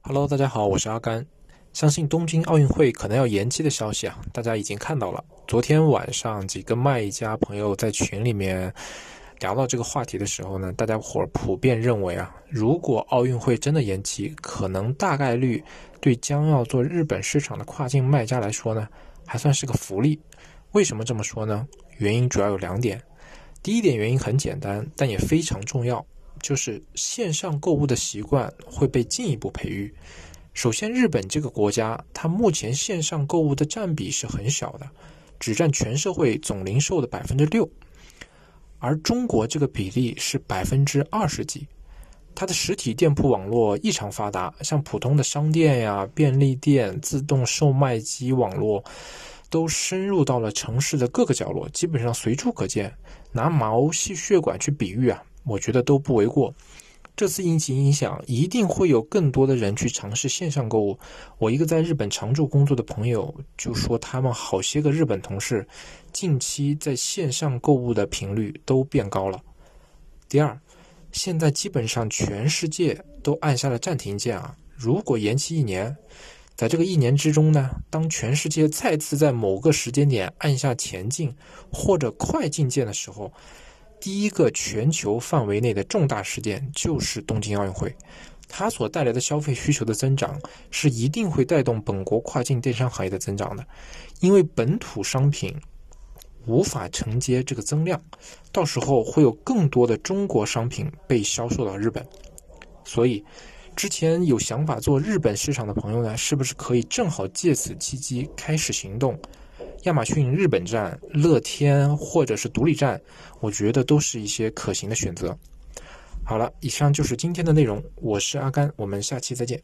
Hello，大家好，我是阿甘。相信东京奥运会可能要延期的消息啊，大家已经看到了。昨天晚上几个卖家朋友在群里面聊到这个话题的时候呢，大家伙普遍认为啊，如果奥运会真的延期，可能大概率对将要做日本市场的跨境卖家来说呢，还算是个福利。为什么这么说呢？原因主要有两点。第一点原因很简单，但也非常重要，就是线上购物的习惯会被进一步培育。首先，日本这个国家，它目前线上购物的占比是很小的，只占全社会总零售的百分之六，而中国这个比例是百分之二十几。它的实体店铺网络异常发达，像普通的商店呀、便利店、自动售卖机网络，都深入到了城市的各个角落，基本上随处可见。拿毛细血管去比喻啊，我觉得都不为过。这次疫情影响，一定会有更多的人去尝试线上购物。我一个在日本常驻工作的朋友就说，他们好些个日本同事近期在线上购物的频率都变高了。第二，现在基本上全世界都按下了暂停键啊。如果延期一年，在这个一年之中呢，当全世界再次在某个时间点按下前进或者快进键的时候，第一个全球范围内的重大事件就是东京奥运会，它所带来的消费需求的增长是一定会带动本国跨境电商行业的增长的，因为本土商品无法承接这个增量，到时候会有更多的中国商品被销售到日本，所以之前有想法做日本市场的朋友呢，是不是可以正好借此契机开始行动？亚马逊日本站、乐天或者是独立站，我觉得都是一些可行的选择。好了，以上就是今天的内容，我是阿甘，我们下期再见。